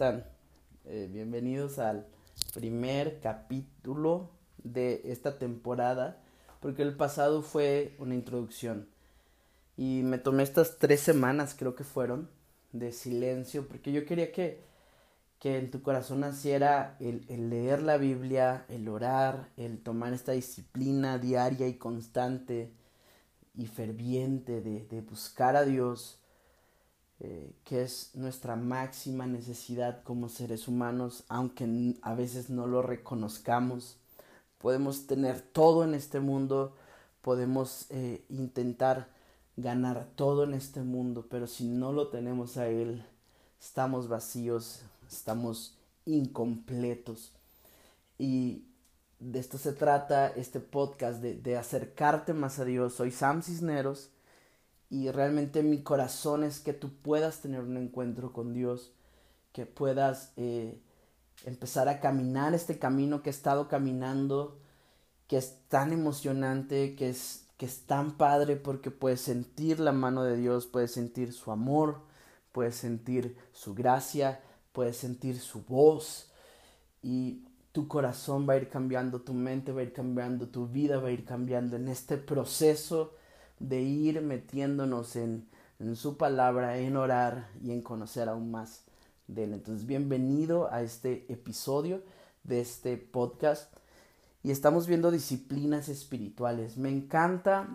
Eh, bienvenidos al primer capítulo de esta temporada, porque el pasado fue una introducción. Y me tomé estas tres semanas, creo que fueron, de silencio, porque yo quería que, que en tu corazón naciera el, leer la Biblia, el orar, el tomar esta disciplina diaria y constante y ferviente de buscar a Dios eh, que es nuestra máxima necesidad como seres humanos, aunque a veces no lo reconozcamos. Podemos tener todo en este mundo, podemos eh, intentar ganar todo en este mundo, pero si no lo tenemos a Él, estamos vacíos, estamos incompletos. Y de esto se trata este podcast, de, de acercarte más a Dios. Soy Sam Cisneros y realmente mi corazón es que tú puedas tener un encuentro con Dios, que puedas eh, empezar a caminar este camino que he estado caminando, que es tan emocionante, que es, que es tan padre porque puedes sentir la mano de Dios, puedes sentir su amor, puedes sentir su gracia, puedes sentir su voz y tu corazón va a ir cambiando, tu mente va a ir cambiando, tu vida va a ir cambiando en este proceso de ir metiéndonos en, en su palabra, en orar y en conocer aún más de él. Entonces, bienvenido a este episodio de este podcast. Y estamos viendo disciplinas espirituales. Me encanta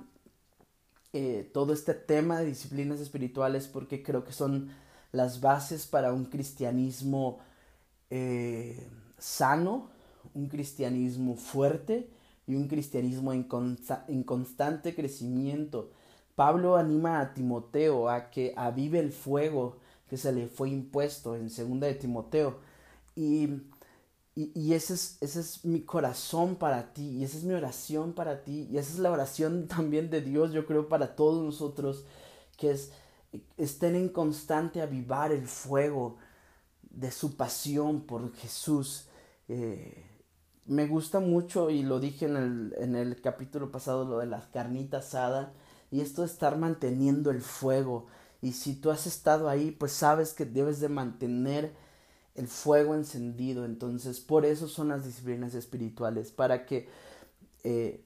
eh, todo este tema de disciplinas espirituales porque creo que son las bases para un cristianismo eh, sano, un cristianismo fuerte y un cristianismo en, constante crecimiento. Pablo anima a Timoteo a que avive el fuego que se le fue impuesto en segunda de Timoteo. Y, y, ese, es, ese es mi corazón para ti, y esa es mi oración para ti, y esa es la oración también de Dios, yo creo, para todos nosotros, que es estén en constante avivar el fuego de su pasión por Jesús. Eh, me gusta mucho y lo dije en el, en el capítulo pasado lo de la carnita asada y esto de estar manteniendo el fuego y si tú has estado ahí pues sabes que debes de mantener el fuego encendido entonces por eso son las disciplinas espirituales para que eh,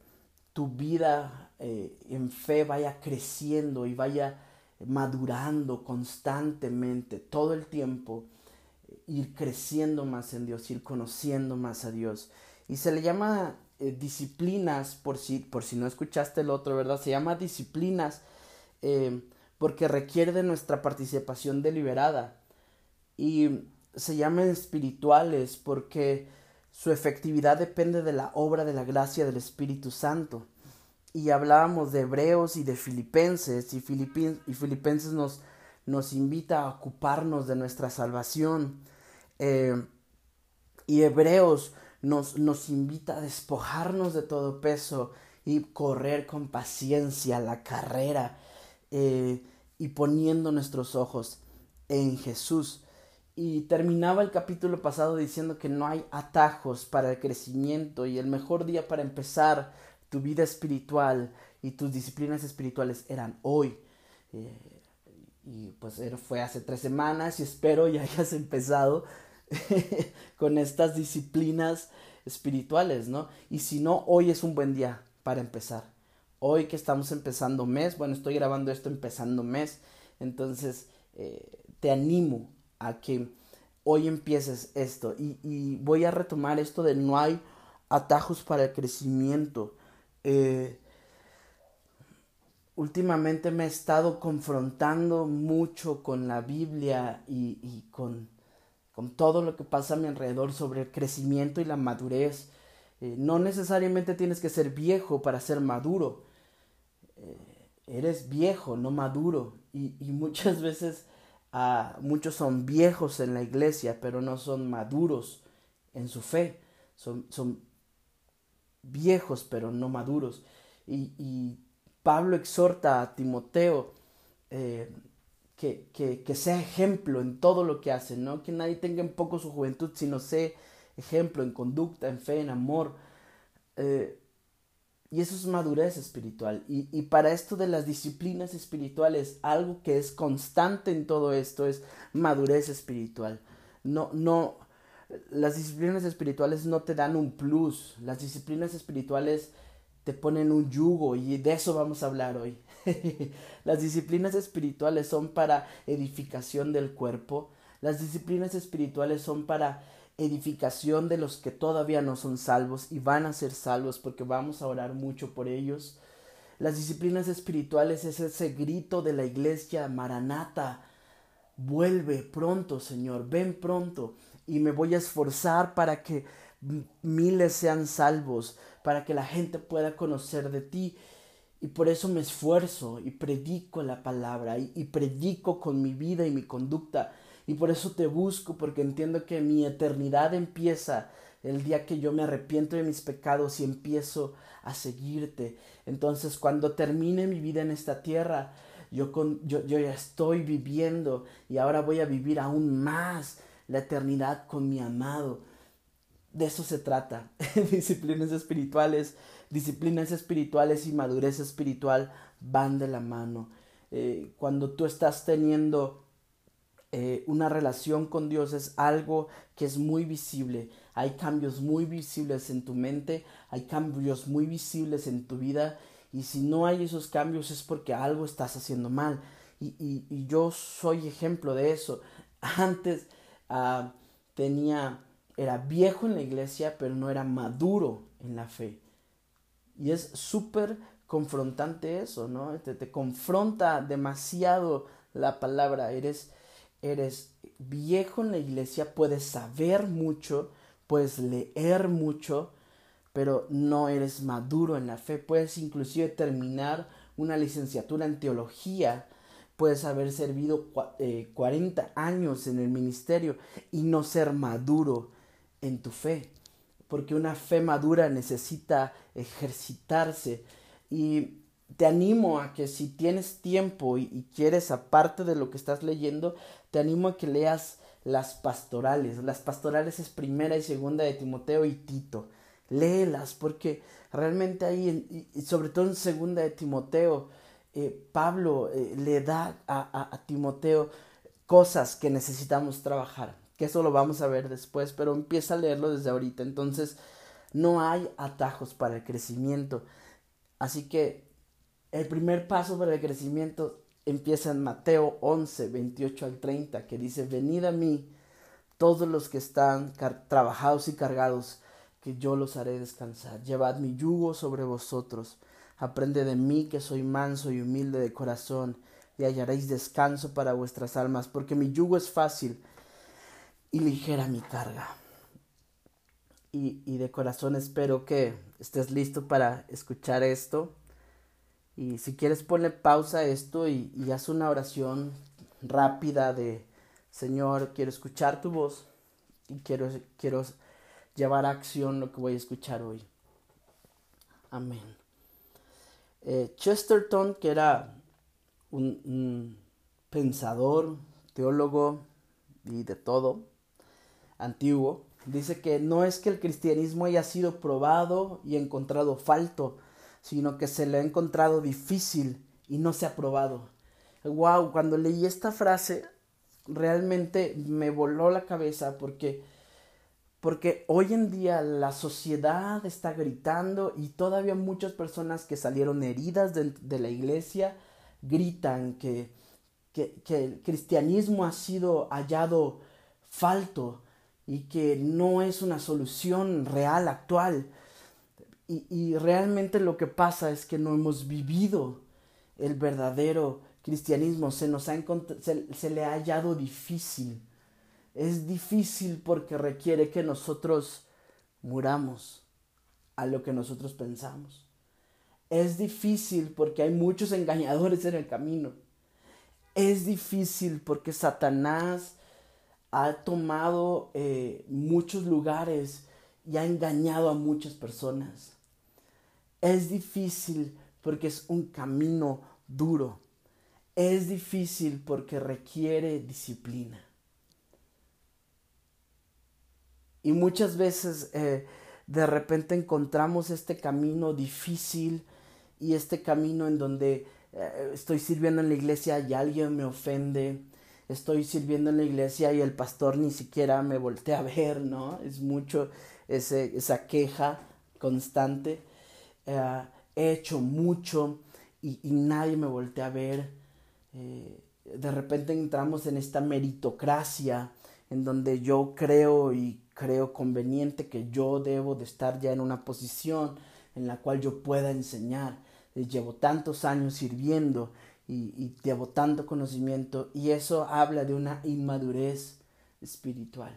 tu vida eh, en fe vaya creciendo y vaya madurando constantemente todo el tiempo ir creciendo más en Dios, ir conociendo más a Dios. Y se le llama eh, disciplinas, por si, por si no escuchaste el otro, ¿verdad? Se llama disciplinas eh, porque requiere de nuestra participación deliberada. Y se llaman espirituales porque su efectividad depende de la obra de la gracia del Espíritu Santo. Y hablábamos de Hebreos y de Filipenses, y, y Filipenses nos, nos invita a ocuparnos de nuestra salvación. Eh, y Hebreos nos, nos invita a despojarnos de todo peso y correr con paciencia la carrera eh, y poniendo nuestros ojos en Jesús. Y terminaba el capítulo pasado diciendo que no hay atajos para el crecimiento y el mejor día para empezar tu vida espiritual y tus disciplinas espirituales eran hoy. Eh, y pues fue hace tres semanas y espero ya hayas empezado con estas disciplinas espirituales, ¿no? Y si no, hoy es un buen día para empezar. Hoy que estamos empezando mes, bueno, estoy grabando esto empezando mes, entonces eh, te animo a que hoy empieces esto y, voy a retomar esto de no hay atajos para el crecimiento. Eh, últimamente me he estado confrontando mucho con la Biblia y con con todo lo que pasa a mi alrededor sobre el crecimiento y la madurez. Eh, no necesariamente tienes que ser viejo para ser maduro. Eh, eres viejo, no maduro. Y, muchas veces ah, muchos son viejos en la iglesia, pero no son maduros en su fe. Son, son viejos, pero no maduros. Y, Pablo exhorta a Timoteo eh, que, que, que, sea ejemplo en todo lo que hace, ¿no? Que nadie tenga en poco su juventud, sino sea ejemplo en conducta, en fe, en amor. Eh, Y eso es madurez espiritual. Y, y, para esto de las disciplinas espirituales, algo que es constante en todo esto es madurez espiritual. No, no, las disciplinas espirituales no te dan un plus. Las disciplinas espirituales te ponen un yugo y de eso vamos a hablar hoy. las disciplinas espirituales son para edificación del cuerpo. Las disciplinas espirituales son para edificación de los que todavía no son salvos y van a ser salvos porque vamos a orar mucho por ellos. Las disciplinas espirituales es ese grito de la iglesia, Maranata, vuelve pronto, Señor, ven pronto y me voy a esforzar para que miles sean salvos, para que la gente pueda conocer de ti. Y por eso me esfuerzo y predico la palabra y, predico con mi vida y mi conducta y por eso te busco, porque entiendo que mi eternidad empieza el día que yo me arrepiento de mis pecados y empiezo a seguirte. Entonces, cuando termine mi vida en esta tierra, yo, con, yo, yo ya estoy viviendo y ahora voy a vivir aún más la eternidad con mi amado. De eso se trata. disciplinas espirituales, disciplinas espirituales y madurez espiritual van de la mano. Eh, cuando tú estás teniendo eh, una relación con Dios es algo que es muy visible. Hay cambios muy visibles en tu mente, hay cambios muy visibles en tu vida y si no hay esos cambios es porque algo estás haciendo mal. Y, y, yo soy ejemplo de eso. Antes uh, tenía, era viejo en la iglesia, pero no era maduro en la fe. Y es súper confrontante eso, ¿no? Te, confronta demasiado la palabra. Eres, eres viejo en la iglesia, puedes saber mucho, puedes leer mucho, pero no eres maduro en la fe. Puedes inclusive terminar una licenciatura en teología, puedes haber servido 40 eh, años en el ministerio y no ser maduro en tu fe, porque una fe madura necesita ejercitarse y te animo a que si tienes tiempo y, quieres, aparte de lo que estás leyendo, te animo a que leas las pastorales. Las pastorales es primera y segunda de Timoteo y Tito. Léelas porque realmente ahí, sobre todo en segunda de Timoteo, eh, Pablo eh, le da a, a Timoteo cosas que necesitamos trabajar. Que eso lo vamos a ver después, pero empieza a leerlo desde ahorita. Entonces, no hay atajos para el crecimiento. Así que el primer paso para el crecimiento empieza en Mateo 11, 28 al 30, que dice, venid a mí todos los que están trabajados y cargados, que yo los haré descansar. Llevad mi yugo sobre vosotros. Aprende de mí que soy manso y humilde de corazón, y hallaréis descanso para vuestras almas, porque mi yugo es fácil y ligera mi carga. Y, y de corazón espero que estés listo para escuchar esto y si quieres ponle pausa a esto y, haz una oración rápida de Señor, quiero escuchar tu voz y quiero, quiero llevar a acción lo que voy a escuchar hoy. Amén. Eh, Chesterton, que era un, pensador, teólogo y de todo, antiguo, dice que no es que el cristianismo haya sido probado y encontrado falto, sino que se le ha encontrado difícil y no se ha probado. Wow, cuando leí esta frase realmente me voló la cabeza porque porque hoy en día la sociedad está gritando y todavía muchas personas que salieron heridas de, de la iglesia gritan que, que, que, el cristianismo ha sido hallado falto y que no es una solución real actual. Y, realmente lo que pasa es que no hemos vivido el verdadero cristianismo, se nos ha se, se le ha hallado difícil. Es difícil porque requiere que nosotros muramos a lo que nosotros pensamos. Es difícil porque hay muchos engañadores en el camino. Es difícil porque Satanás ha tomado eh, muchos lugares y ha engañado a muchas personas. Es difícil porque es un camino duro. Es difícil porque requiere disciplina. Y muchas veces eh, de repente encontramos este camino difícil y este camino en donde eh, estoy sirviendo en la iglesia y alguien me ofende, estoy sirviendo en la iglesia y el pastor ni siquiera me voltea a ver, ¿no? Es mucho ese, esa queja constante. Eh, he hecho mucho y, nadie me voltea a ver. Eh, de repente entramos en esta meritocracia en donde yo creo y creo conveniente que yo debo de estar ya en una posición en la cual yo pueda enseñar. Eh, llevo tantos años sirviendo y, y llevo tanto conocimiento y eso habla de una inmadurez espiritual.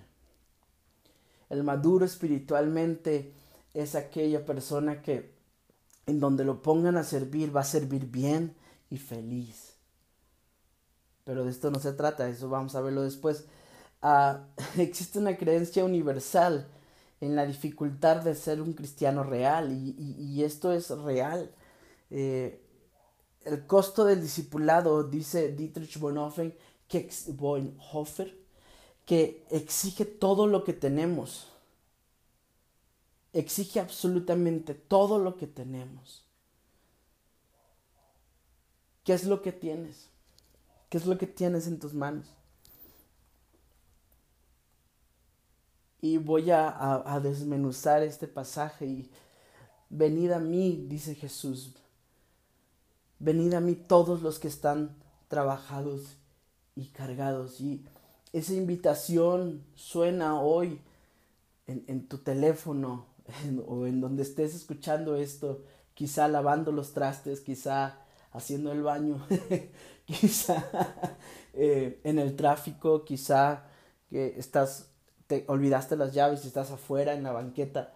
El maduro espiritualmente es aquella persona que en donde lo pongan a servir va a servir bien y feliz. Pero de esto no se trata, eso vamos a verlo después. Ah, existe una creencia universal en la dificultad de ser un cristiano real y, esto es real. Eh, el costo del discipulado, dice Dietrich Bonhoeffer, que, que exige todo lo que tenemos. Exige absolutamente todo lo que tenemos. ¿Qué es lo que tienes? ¿Qué es lo que tienes en tus manos? Y voy a, desmenuzar este pasaje y venid a mí, dice Jesús, venid a mí todos los que están trabajados y cargados. Y esa invitación suena hoy en, tu teléfono o en donde estés escuchando esto, quizá lavando los trastes, quizá haciendo el baño, quizá eh, en el tráfico, quizá que estás te olvidaste las llaves y estás afuera en la banqueta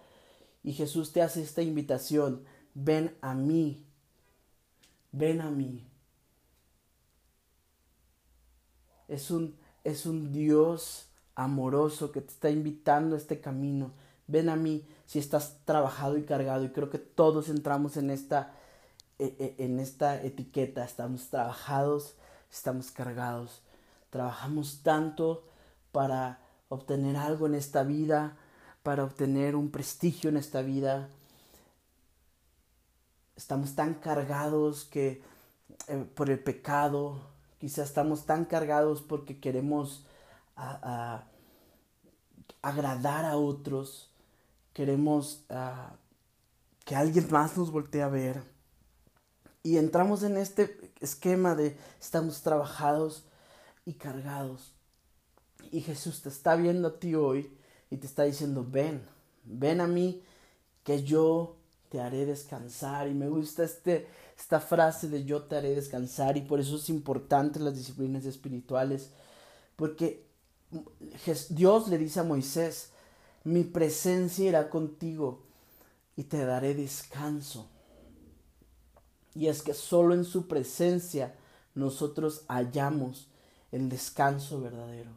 y Jesús te hace esta invitación, ven a mí, ven a mí. Es un, es un Dios amoroso que te está invitando a este camino. Ven a mí si estás trabajado y cargado. Y creo que todos entramos en esta, e, e, en esta etiqueta. Estamos trabajados, estamos cargados. Trabajamos tanto para obtener algo en esta vida, para obtener un prestigio en esta vida. Estamos tan cargados que eh, por el pecado, quizás estamos tan cargados porque queremos agradar a otros, queremos que alguien más nos voltee a ver. Y entramos en este esquema de estamos trabajados y cargados. Y Jesús te está viendo a ti hoy y te está diciendo, ven, ven a mí que yo te haré descansar. Y me gusta este, esta frase de yo te haré descansar y por eso es importante las disciplinas espirituales. Porque Dios le dice a Moisés, mi presencia irá contigo y te daré descanso. Y es que solo en su presencia nosotros hallamos el descanso verdadero.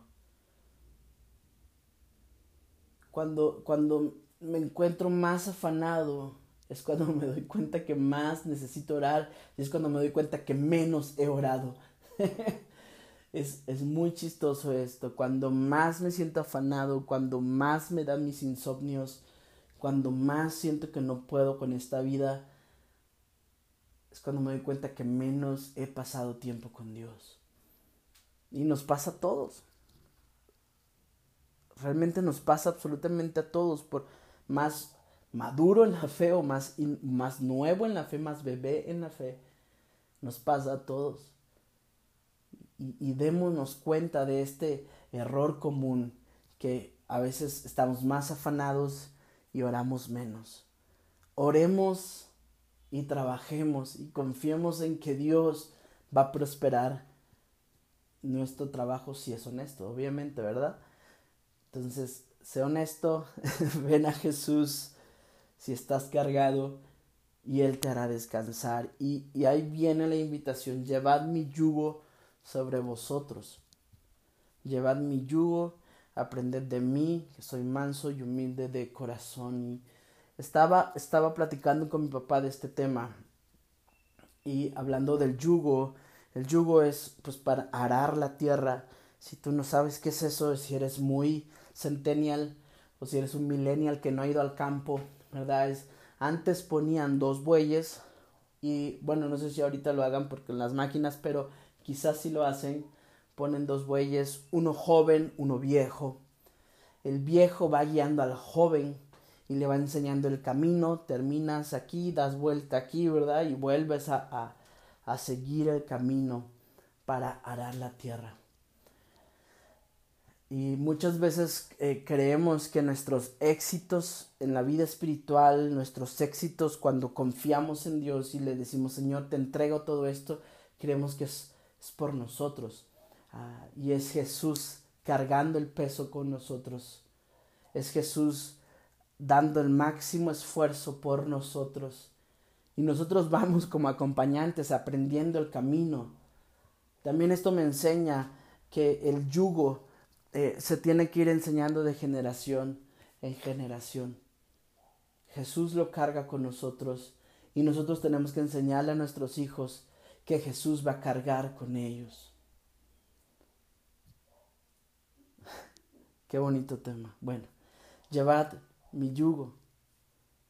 Cuando, cuando me encuentro más afanado, es cuando me doy cuenta que más necesito orar y es cuando me doy cuenta que menos he orado. es, es muy chistoso esto. Cuando más me siento afanado, cuando más me dan mis insomnios, cuando más siento que no puedo con esta vida, es cuando me doy cuenta que menos he pasado tiempo con Dios. Y nos pasa a todos realmente nos pasa absolutamente a todos, por más maduro en la fe o más, más nuevo en la fe, más bebé en la fe, nos pasa a todos. Y, y démonos cuenta de este error común que a veces estamos más afanados y oramos menos. Oremos y trabajemos y confiemos en que Dios va a prosperar nuestro trabajo si es honesto, obviamente, ¿verdad? Entonces, sé honesto, ven a Jesús si estás cargado y Él te hará descansar. Y, y ahí viene la invitación, llevad mi yugo sobre vosotros. Llevad mi yugo, aprended de mí, que soy manso y humilde de corazón. Y estaba, estaba platicando con mi papá de este tema y hablando del yugo, el yugo es pues para arar la tierra. Si tú no sabes qué es eso, si eres muy centennial o si eres un millennial que no ha ido al campo, ¿verdad? Es, antes ponían dos bueyes y bueno, no sé si ahorita lo hagan porque en las máquinas, pero quizás si lo hacen, ponen dos bueyes, uno joven, uno viejo. El viejo va guiando al joven y le va enseñando el camino, terminas aquí, das vuelta aquí, ¿verdad? Y vuelves a, a seguir el camino para arar la tierra. Y muchas veces eh, creemos que nuestros éxitos en la vida espiritual, nuestros éxitos cuando confiamos en Dios y le decimos, Señor, te entrego todo esto, creemos que es, por nosotros. Ah, y es Jesús cargando el peso con nosotros. Es Jesús dando el máximo esfuerzo por nosotros. Y nosotros vamos como acompañantes aprendiendo el camino. También esto me enseña que el yugo eh, se tiene que ir enseñando de generación en generación. Jesús lo carga con nosotros y nosotros tenemos que enseñarle a nuestros hijos que Jesús va a cargar con ellos. Qué bonito tema. Bueno, llevad mi yugo.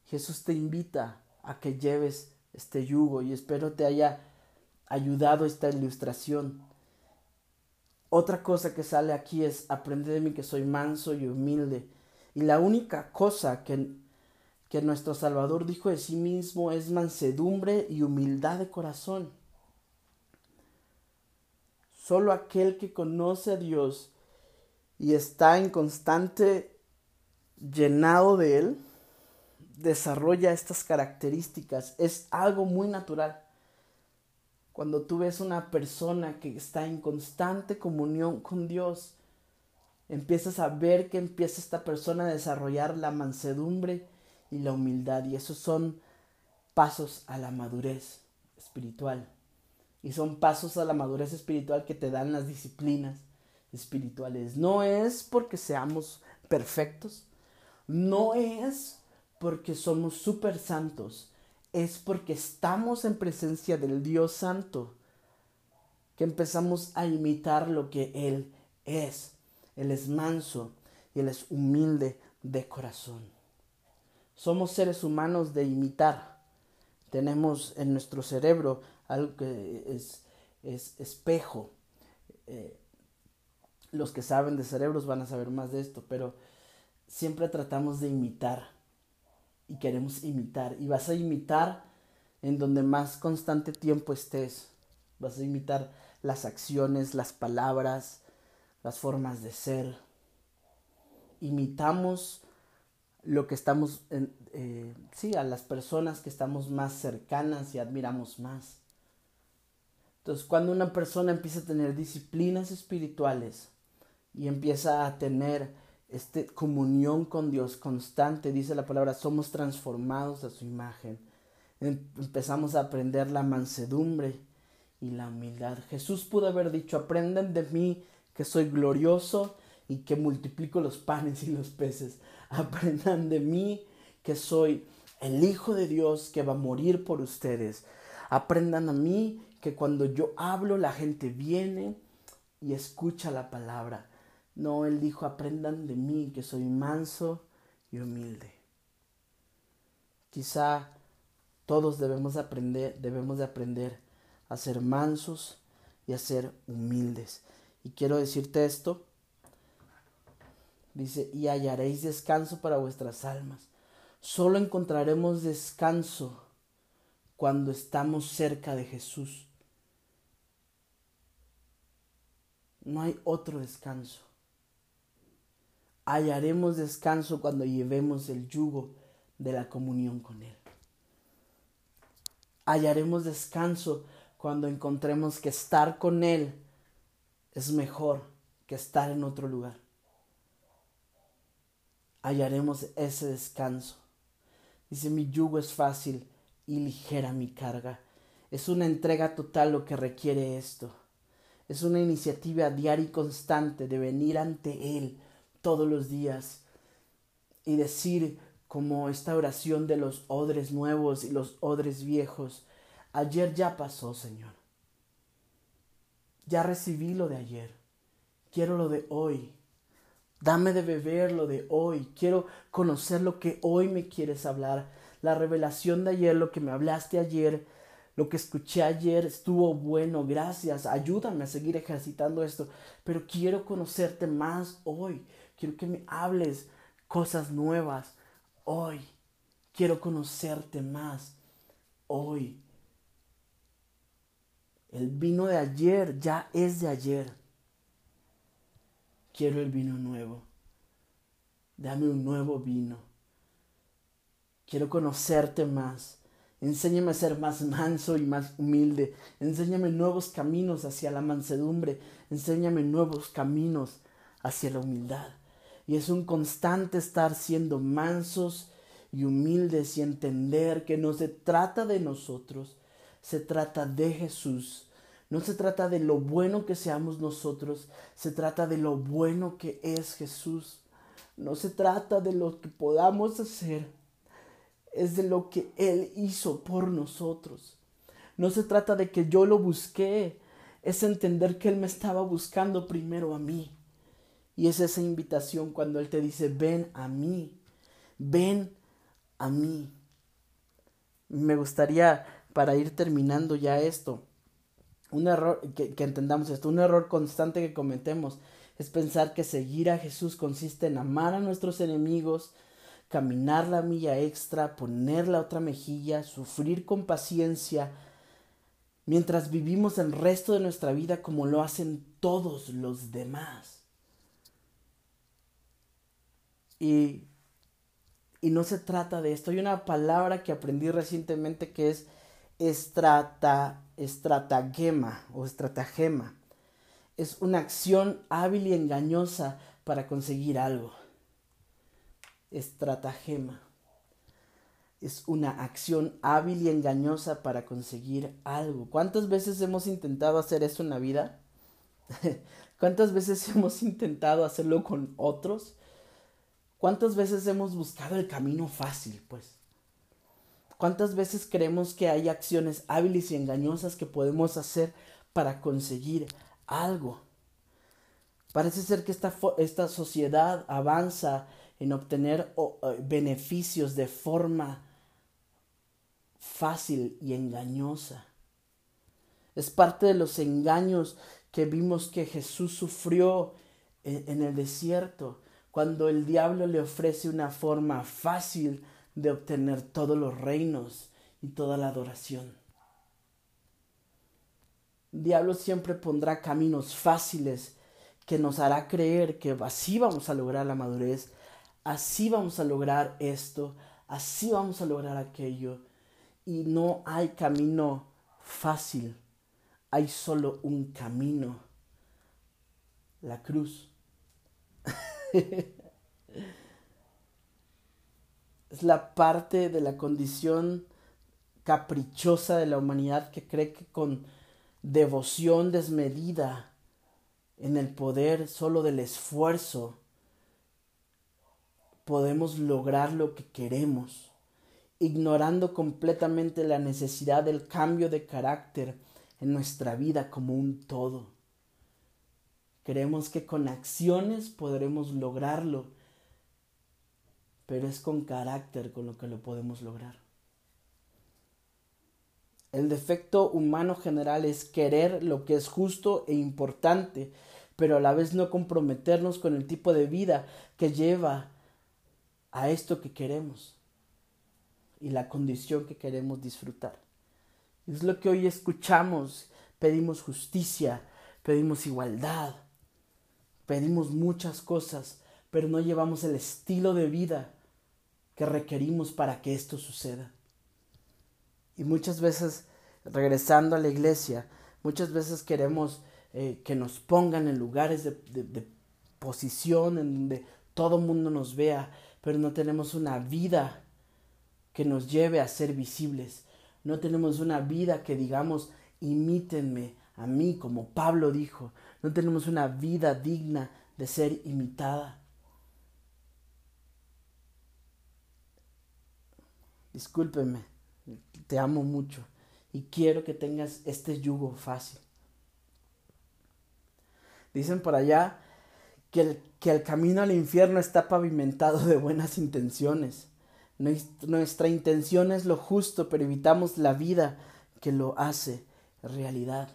Jesús te invita a que lleves este yugo y espero te haya ayudado esta ilustración otra cosa que sale aquí es aprende de mí que soy manso y humilde. Y la única cosa que, que nuestro Salvador dijo de sí mismo es mansedumbre y humildad de corazón. Solo aquel que conoce a Dios y está en constante llenado de Él, desarrolla estas características. Es algo muy natural. Cuando tú ves una persona que está en constante comunión con Dios, empiezas a ver que empieza esta persona a desarrollar la mansedumbre y la humildad. Y esos son pasos a la madurez espiritual. Y son pasos a la madurez espiritual que te dan las disciplinas espirituales. No es porque seamos perfectos, no es porque somos súper santos, es porque estamos en presencia del Dios Santo que empezamos a imitar lo que Él es. Él es manso y Él es humilde de corazón. Somos seres humanos de imitar. Tenemos en nuestro cerebro algo que es, es espejo. Eh, los que saben de cerebros van a saber más de esto, pero siempre tratamos de imitar y queremos imitar. Y vas a imitar en donde más constante tiempo estés. Vas a imitar las acciones, las palabras, las formas de ser. Imitamos lo que estamos, en, eh, sí, a las personas que estamos más cercanas y admiramos más. Entonces, cuando una persona empieza a tener disciplinas espirituales y empieza a tener este, comunión con Dios constante, dice la palabra, somos transformados a su imagen. Em, empezamos a aprender la mansedumbre y la humildad. Jesús pudo haber dicho, aprendan de mí que soy glorioso y que multiplico los panes y los peces. Aprendan de mí que soy el Hijo de Dios que va a morir por ustedes. Aprendan a mí que cuando yo hablo la gente viene y escucha la palabra. No, él dijo, aprendan de mí, que soy manso y humilde. Quizá todos debemos aprender, debemos de aprender a ser mansos y a ser humildes. Y quiero decirte esto. Dice, y hallaréis descanso para vuestras almas. Solo encontraremos descanso cuando estamos cerca de Jesús. No hay otro descanso hallaremos descanso cuando llevemos el yugo de la comunión con Él. Hallaremos descanso cuando encontremos que estar con Él es mejor que estar en otro lugar. Hallaremos ese descanso. Dice, mi yugo es fácil y ligera mi carga. Es una entrega total lo que requiere esto. Es una iniciativa diaria y constante de venir ante Él todos los días y decir como esta oración de los odres nuevos y los odres viejos, ayer ya pasó, Señor. Ya recibí lo de ayer. Quiero lo de hoy. Dame de beber lo de hoy. Quiero conocer lo que hoy me quieres hablar. La revelación de ayer, lo que me hablaste ayer, lo que escuché ayer estuvo bueno. Gracias. Ayúdame a seguir ejercitando esto. Pero quiero conocerte más hoy. Quiero que me hables cosas nuevas hoy. Quiero conocerte más hoy. El vino de ayer ya es de ayer. Quiero el vino nuevo. Dame un nuevo vino. Quiero conocerte más. Enséñame a ser más manso y más humilde. Enséñame nuevos caminos hacia la mansedumbre. Enséñame nuevos caminos hacia la humildad. Y es un constante estar siendo mansos y humildes y entender que no se trata de nosotros, se trata de Jesús no se trata de lo bueno que seamos nosotros, se trata de lo bueno que es Jesús. No se trata de lo que podamos hacer, es de lo que Él hizo por nosotros. No se trata de que yo lo busqué, es entender que Él me estaba buscando primero a mí. Y es esa invitación cuando Él te dice, ven a mí, ven a mí. Me gustaría, para ir terminando ya esto, un error, que, entendamos esto, un error constante que cometemos es pensar que seguir a Jesús consiste en amar a nuestros enemigos, caminar la milla extra, poner la otra mejilla, sufrir con paciencia, mientras vivimos el resto de nuestra vida como lo hacen todos los demás. Y, y no se trata de esto. Hay una palabra que aprendí recientemente que es estrata, estratagema o estratagema. Es una acción hábil y engañosa para conseguir algo. Estratagema. Es una acción hábil y engañosa para conseguir algo. ¿Cuántas veces hemos intentado hacer eso en la vida? ¿Cuántas veces hemos intentado hacerlo con otros? ¿Cuántas veces hemos buscado el camino fácil, pues? ¿Cuántas veces creemos que hay acciones hábiles y engañosas que podemos hacer para conseguir algo? Parece ser que esta, esta sociedad avanza en obtener eh, beneficios de forma fácil y engañosa. Es parte de los engaños que vimos que Jesús sufrió en el desierto, cuando el diablo le ofrece una forma fácil de obtener todos los reinos y toda la adoración. Diablo siempre pondrá caminos fáciles que nos hará creer que así vamos a lograr la madurez, así vamos a lograr esto, así vamos a lograr aquello. Y no hay camino fácil, hay solo un camino, la cruz. es la parte de la condición caprichosa de la humanidad que cree que con devoción desmedida en el poder solo del esfuerzo podemos lograr lo que queremos, ignorando completamente la necesidad del cambio de carácter en nuestra vida como un todo. Creemos que con acciones podremos lograrlo pero es con carácter con lo que lo podemos lograr. El defecto humano general es querer lo que es justo e importante, pero a la vez no comprometernos con el tipo de vida que lleva a esto que queremos y la condición que queremos disfrutar. Es lo que hoy escuchamos, pedimos justicia, pedimos igualdad, pedimos muchas cosas, pero no llevamos el estilo de vida que requerimos para que esto suceda. Y muchas veces, regresando a la iglesia, muchas veces queremos eh, que nos pongan en lugares de, de posición en donde todo el mundo nos vea, pero no tenemos una vida que nos lleve a ser visibles. No tenemos una vida que digamos, imítenme a mí, como Pablo dijo. No tenemos una vida digna de ser imitada. discúlpeme, te amo mucho y quiero que tengas este yugo fácil. Dicen por allá que el, que el camino al infierno está pavimentado de buenas intenciones. Nuestra intención es lo justo, pero evitamos la vida que lo hace realidad.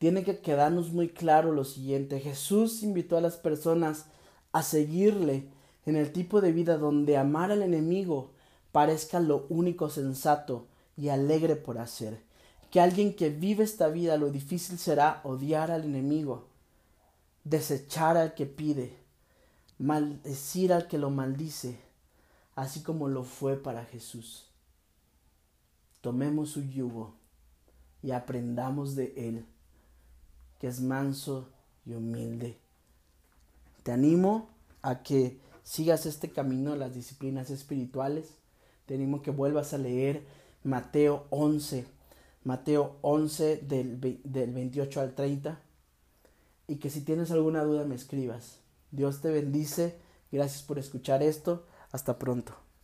Tiene que quedarnos muy claro lo siguiente. Jesús invitó a las personas a seguirle en el tipo de vida donde amar al enemigo parezca lo único sensato y alegre por hacer. Que alguien que vive esta vida lo difícil será odiar al enemigo, desechar al que pide, maldecir al que lo maldice, así como lo fue para Jesús. Tomemos su yugo y aprendamos de él, que es manso y humilde. Te animo a que sigas este camino de las disciplinas espirituales. Te animo que vuelvas a leer Mateo 11, Mateo 11 del, del 28 al 30. Y que si tienes alguna duda me escribas. Dios te bendice. Gracias por escuchar esto. Hasta pronto.